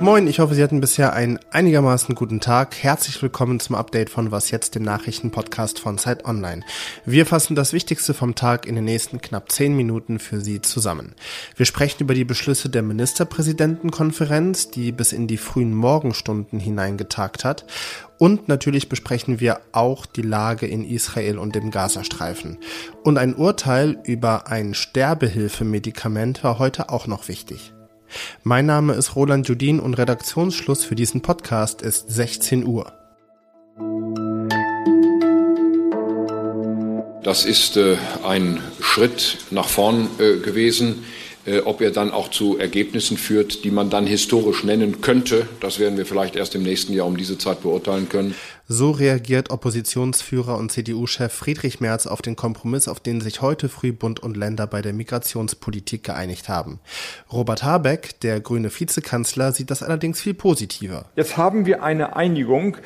Moin, ich hoffe, Sie hatten bisher einen einigermaßen guten Tag. Herzlich willkommen zum Update von Was jetzt, dem Nachrichtenpodcast von Zeit Online. Wir fassen das Wichtigste vom Tag in den nächsten knapp zehn Minuten für Sie zusammen. Wir sprechen über die Beschlüsse der Ministerpräsidentenkonferenz, die bis in die frühen Morgenstunden hineingetagt hat. Und natürlich besprechen wir auch die Lage in Israel und dem Gazastreifen. Und ein Urteil über ein Sterbehilfemedikament war heute auch noch wichtig. Mein Name ist Roland Judin und Redaktionsschluss für diesen Podcast ist 16 Uhr. Das ist äh, ein Schritt nach vorn äh, gewesen. Äh, ob er dann auch zu Ergebnissen führt, die man dann historisch nennen könnte, das werden wir vielleicht erst im nächsten Jahr um diese Zeit beurteilen können. So reagiert Oppositionsführer und CDU-Chef Friedrich Merz auf den Kompromiss, auf den sich heute früh Bund und Länder bei der Migrationspolitik geeinigt haben. Robert Habeck, der grüne Vizekanzler, sieht das allerdings viel positiver. Jetzt haben wir eine Einigung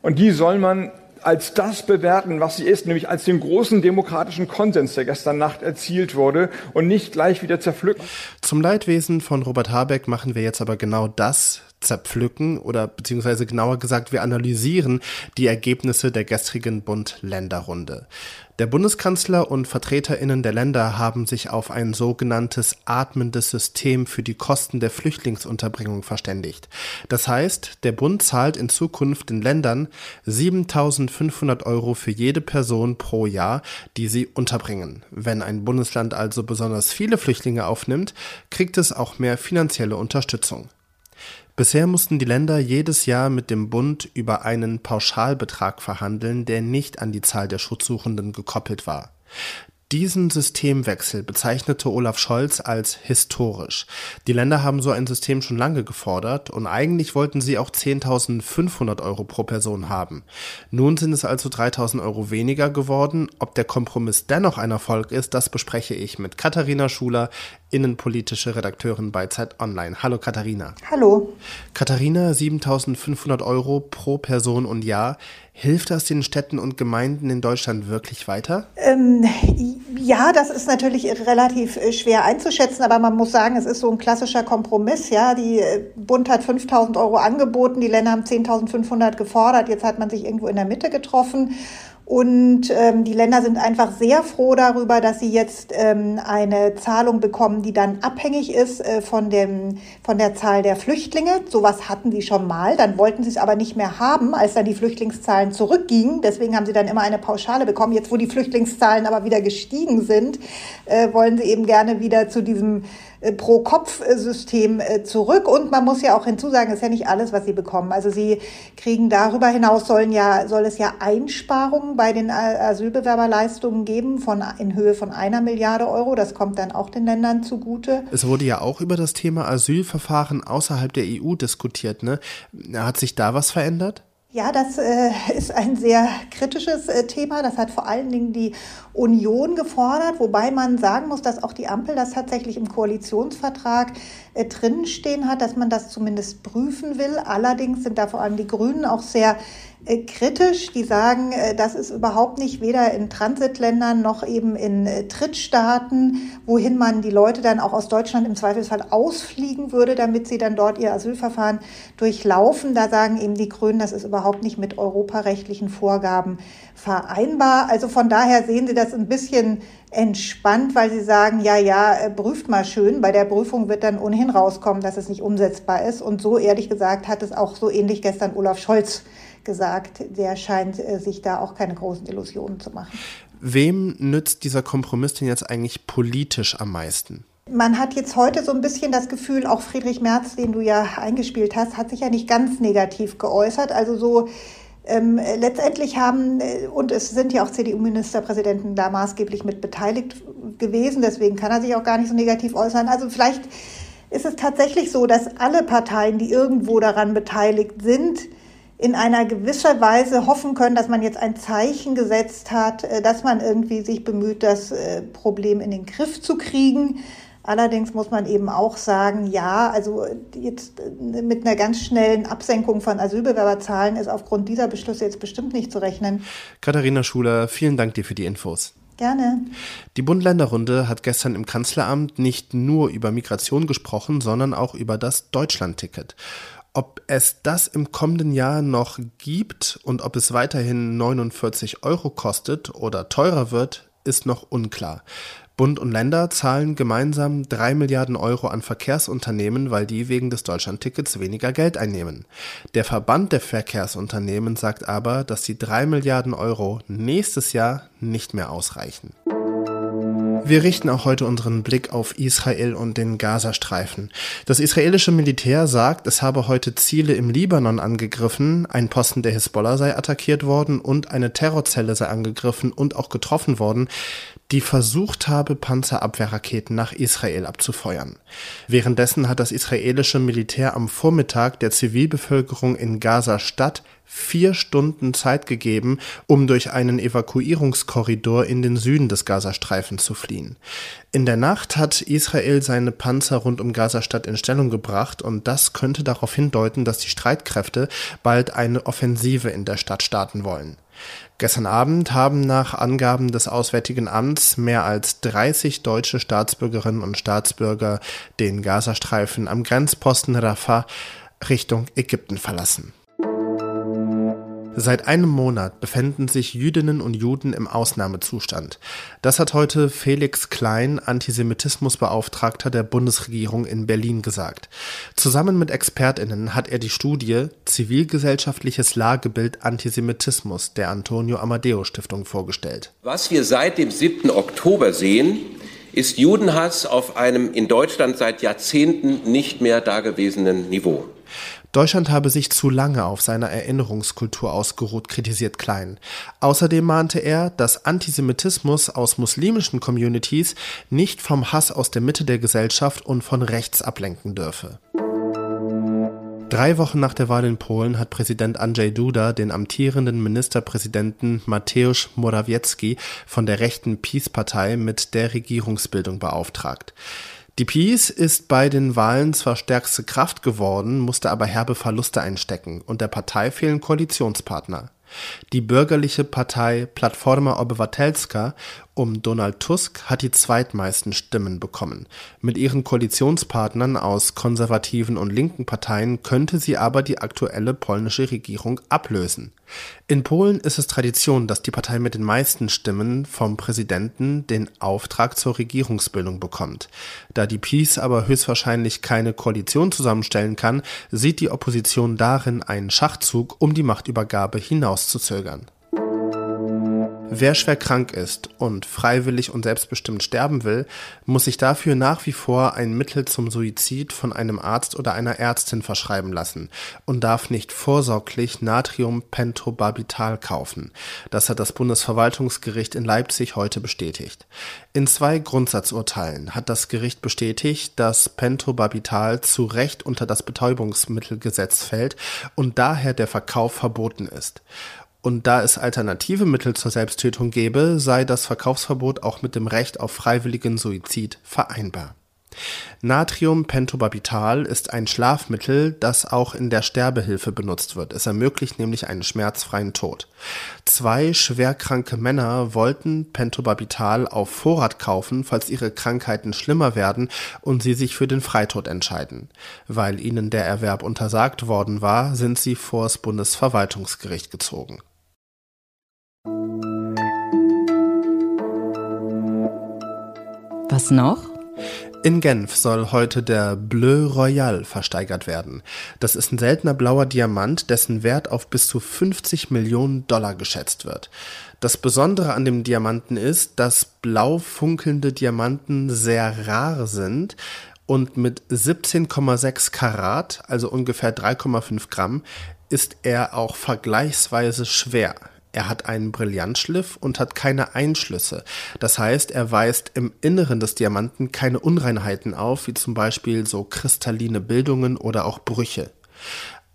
und die soll man als das bewerten, was sie ist, nämlich als den großen demokratischen Konsens, der gestern Nacht erzielt wurde und nicht gleich wieder zerpflücken. Zum Leidwesen von Robert Habeck machen wir jetzt aber genau das, zerpflücken oder beziehungsweise genauer gesagt, wir analysieren die Ergebnisse der gestrigen Bund-Länder-Runde. Der Bundeskanzler und Vertreterinnen der Länder haben sich auf ein sogenanntes atmendes System für die Kosten der Flüchtlingsunterbringung verständigt. Das heißt, der Bund zahlt in Zukunft den Ländern 7500 Euro für jede Person pro Jahr, die sie unterbringen. Wenn ein Bundesland also besonders viele Flüchtlinge aufnimmt, kriegt es auch mehr finanzielle Unterstützung. Bisher mussten die Länder jedes Jahr mit dem Bund über einen Pauschalbetrag verhandeln, der nicht an die Zahl der Schutzsuchenden gekoppelt war. Diesen Systemwechsel bezeichnete Olaf Scholz als historisch. Die Länder haben so ein System schon lange gefordert und eigentlich wollten sie auch 10.500 Euro pro Person haben. Nun sind es also 3.000 Euro weniger geworden. Ob der Kompromiss dennoch ein Erfolg ist, das bespreche ich mit Katharina Schuler, innenpolitische Redakteurin bei Zeit Online. Hallo Katharina. Hallo. Katharina, 7.500 Euro pro Person und Jahr. Hilft das den Städten und Gemeinden in Deutschland wirklich weiter? Ähm, ja, das ist natürlich relativ äh, schwer einzuschätzen, aber man muss sagen, es ist so ein klassischer Kompromiss. Ja, die äh, Bund hat 5.000 Euro angeboten, die Länder haben 10.500 gefordert. Jetzt hat man sich irgendwo in der Mitte getroffen und ähm, die Länder sind einfach sehr froh darüber, dass sie jetzt ähm, eine Zahlung bekommen, die dann abhängig ist äh, von, dem, von der Zahl der Flüchtlinge. Sowas hatten sie schon mal. Dann wollten sie es aber nicht mehr haben, als dann die Flüchtlingszahlen zurückgingen. Deswegen haben sie dann immer eine Pauschale bekommen. Jetzt, wo die Flüchtlingszahlen aber wieder gestiegen sind, äh, wollen sie eben gerne wieder zu diesem Pro-Kopf-System äh, zurück. Und man muss ja auch hinzusagen, ist ja nicht alles, was sie bekommen. Also sie kriegen darüber hinaus sollen ja, soll es ja Einsparungen bei den Asylbewerberleistungen geben von, in Höhe von einer Milliarde Euro. Das kommt dann auch den Ländern zugute. Es wurde ja auch über das Thema Asylverfahren außerhalb der EU diskutiert. Ne? Hat sich da was verändert? Ja, das äh, ist ein sehr kritisches äh, Thema. Das hat vor allen Dingen die Union gefordert, wobei man sagen muss, dass auch die Ampel das tatsächlich im Koalitionsvertrag äh, drinstehen hat, dass man das zumindest prüfen will. Allerdings sind da vor allem die Grünen auch sehr kritisch. Die sagen, äh, das ist überhaupt nicht weder in Transitländern noch eben in äh, Drittstaaten, wohin man die Leute dann auch aus Deutschland im Zweifelsfall ausfliegen würde, damit sie dann dort ihr Asylverfahren durchlaufen. Da sagen eben die Grünen, das ist überhaupt nicht mit europarechtlichen Vorgaben vereinbar. Also von daher sehen Sie das ein bisschen entspannt, weil Sie sagen, ja, ja, prüft mal schön. Bei der Prüfung wird dann ohnehin rauskommen, dass es nicht umsetzbar ist. Und so ehrlich gesagt hat es auch so ähnlich gestern Olaf Scholz gesagt, der scheint äh, sich da auch keine großen Illusionen zu machen. Wem nützt dieser Kompromiss denn jetzt eigentlich politisch am meisten? Man hat jetzt heute so ein bisschen das Gefühl, auch Friedrich Merz, den du ja eingespielt hast, hat sich ja nicht ganz negativ geäußert. Also so ähm, letztendlich haben, äh, und es sind ja auch CDU-Ministerpräsidenten da maßgeblich mit beteiligt gewesen, deswegen kann er sich auch gar nicht so negativ äußern. Also vielleicht ist es tatsächlich so, dass alle Parteien, die irgendwo daran beteiligt sind, in einer gewisser Weise hoffen können, dass man jetzt ein Zeichen gesetzt hat, äh, dass man irgendwie sich bemüht, das äh, Problem in den Griff zu kriegen. Allerdings muss man eben auch sagen, ja, also jetzt äh, mit einer ganz schnellen Absenkung von Asylbewerberzahlen ist aufgrund dieser Beschlüsse jetzt bestimmt nicht zu rechnen. Katharina Schuler, vielen Dank dir für die Infos. Gerne. Die Bund-Länder-Runde hat gestern im Kanzleramt nicht nur über Migration gesprochen, sondern auch über das Deutschland-Ticket. Ob es das im kommenden Jahr noch gibt und ob es weiterhin 49 Euro kostet oder teurer wird, ist noch unklar. Bund und Länder zahlen gemeinsam drei Milliarden Euro an Verkehrsunternehmen, weil die wegen des Deutschlandtickets weniger Geld einnehmen. Der Verband der Verkehrsunternehmen sagt aber, dass die drei Milliarden Euro nächstes Jahr nicht mehr ausreichen. Wir richten auch heute unseren Blick auf Israel und den Gazastreifen. Das israelische Militär sagt, es habe heute Ziele im Libanon angegriffen, ein Posten der Hisbollah sei attackiert worden und eine Terrorzelle sei angegriffen und auch getroffen worden die versucht habe, Panzerabwehrraketen nach Israel abzufeuern. Währenddessen hat das israelische Militär am Vormittag der Zivilbevölkerung in Gaza-Stadt vier Stunden Zeit gegeben, um durch einen Evakuierungskorridor in den Süden des Gazastreifens zu fliehen. In der Nacht hat Israel seine Panzer rund um Gaza-Stadt in Stellung gebracht und das könnte darauf hindeuten, dass die Streitkräfte bald eine Offensive in der Stadt starten wollen. Gestern Abend haben nach Angaben des Auswärtigen Amts mehr als 30 deutsche Staatsbürgerinnen und Staatsbürger den Gazastreifen am Grenzposten Rafah Richtung Ägypten verlassen. Seit einem Monat befänden sich Jüdinnen und Juden im Ausnahmezustand. Das hat heute Felix Klein, Antisemitismusbeauftragter der Bundesregierung in Berlin gesagt. Zusammen mit Expertinnen hat er die Studie Zivilgesellschaftliches Lagebild Antisemitismus der Antonio Amadeo Stiftung vorgestellt. Was wir seit dem 7. Oktober sehen, ist Judenhass auf einem in Deutschland seit Jahrzehnten nicht mehr dagewesenen Niveau. Deutschland habe sich zu lange auf seiner Erinnerungskultur ausgeruht, kritisiert Klein. Außerdem mahnte er, dass Antisemitismus aus muslimischen Communities nicht vom Hass aus der Mitte der Gesellschaft und von rechts ablenken dürfe. Drei Wochen nach der Wahl in Polen hat Präsident Andrzej Duda den amtierenden Ministerpräsidenten Mateusz Morawiecki von der rechten PiS-Partei mit der Regierungsbildung beauftragt. Die Peace ist bei den Wahlen zwar stärkste Kraft geworden, musste aber herbe Verluste einstecken und der Partei fehlen Koalitionspartner. Die bürgerliche Partei Platforma Obywatelska um Donald Tusk hat die zweitmeisten Stimmen bekommen. Mit ihren Koalitionspartnern aus konservativen und linken Parteien könnte sie aber die aktuelle polnische Regierung ablösen. In Polen ist es Tradition, dass die Partei mit den meisten Stimmen vom Präsidenten den Auftrag zur Regierungsbildung bekommt. Da die PiS aber höchstwahrscheinlich keine Koalition zusammenstellen kann, sieht die Opposition darin einen Schachzug, um die Machtübergabe hinauszuzögern. Wer schwer krank ist und freiwillig und selbstbestimmt sterben will, muss sich dafür nach wie vor ein Mittel zum Suizid von einem Arzt oder einer Ärztin verschreiben lassen und darf nicht vorsorglich Natriumpentobarbital kaufen. Das hat das Bundesverwaltungsgericht in Leipzig heute bestätigt. In zwei Grundsatzurteilen hat das Gericht bestätigt, dass Pentobarbital zu Recht unter das Betäubungsmittelgesetz fällt und daher der Verkauf verboten ist. Und da es alternative Mittel zur Selbsttötung gäbe, sei das Verkaufsverbot auch mit dem Recht auf freiwilligen Suizid vereinbar. Natriumpentobarbital ist ein Schlafmittel, das auch in der Sterbehilfe benutzt wird. Es ermöglicht nämlich einen schmerzfreien Tod. Zwei schwerkranke Männer wollten Pentobarbital auf Vorrat kaufen, falls ihre Krankheiten schlimmer werden und sie sich für den Freitod entscheiden. Weil ihnen der Erwerb untersagt worden war, sind sie vors Bundesverwaltungsgericht gezogen. Was noch? In Genf soll heute der Bleu Royal versteigert werden. Das ist ein seltener blauer Diamant, dessen Wert auf bis zu 50 Millionen Dollar geschätzt wird. Das Besondere an dem Diamanten ist, dass blau funkelnde Diamanten sehr rar sind und mit 17,6 Karat, also ungefähr 3,5 Gramm, ist er auch vergleichsweise schwer. Er hat einen Brillantschliff und hat keine Einschlüsse. Das heißt, er weist im Inneren des Diamanten keine Unreinheiten auf, wie zum Beispiel so kristalline Bildungen oder auch Brüche.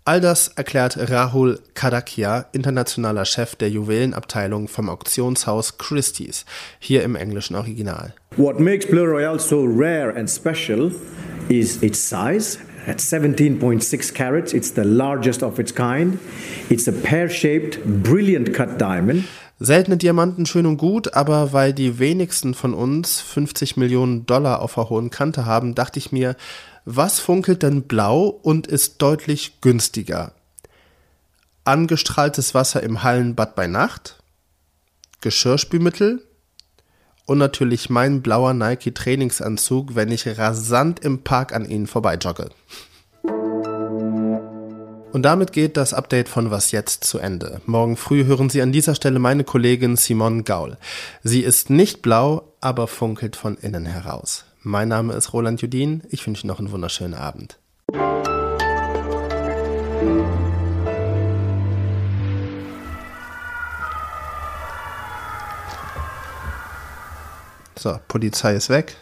All das erklärt Rahul Kadakia, internationaler Chef der Juwelenabteilung vom Auktionshaus Christie's, hier im englischen Original. What makes Bleu Royal so rare and special is its size at 17.6 carats. It's the largest of its kind. It's a pear-shaped, brilliant cut diamond. Seltene Diamanten schön und gut, aber weil die wenigsten von uns 50 Millionen Dollar auf der hohen Kante haben, dachte ich mir, was funkelt denn blau und ist deutlich günstiger? Angestrahltes Wasser im Hallenbad bei Nacht, Geschirrspülmittel und natürlich mein blauer Nike Trainingsanzug, wenn ich rasant im Park an ihnen vorbeijogge. Und damit geht das Update von Was jetzt zu Ende. Morgen früh hören Sie an dieser Stelle meine Kollegin Simone Gaul. Sie ist nicht blau, aber funkelt von innen heraus. Mein Name ist Roland Judin. Ich wünsche noch einen wunderschönen Abend. So, Polizei ist weg.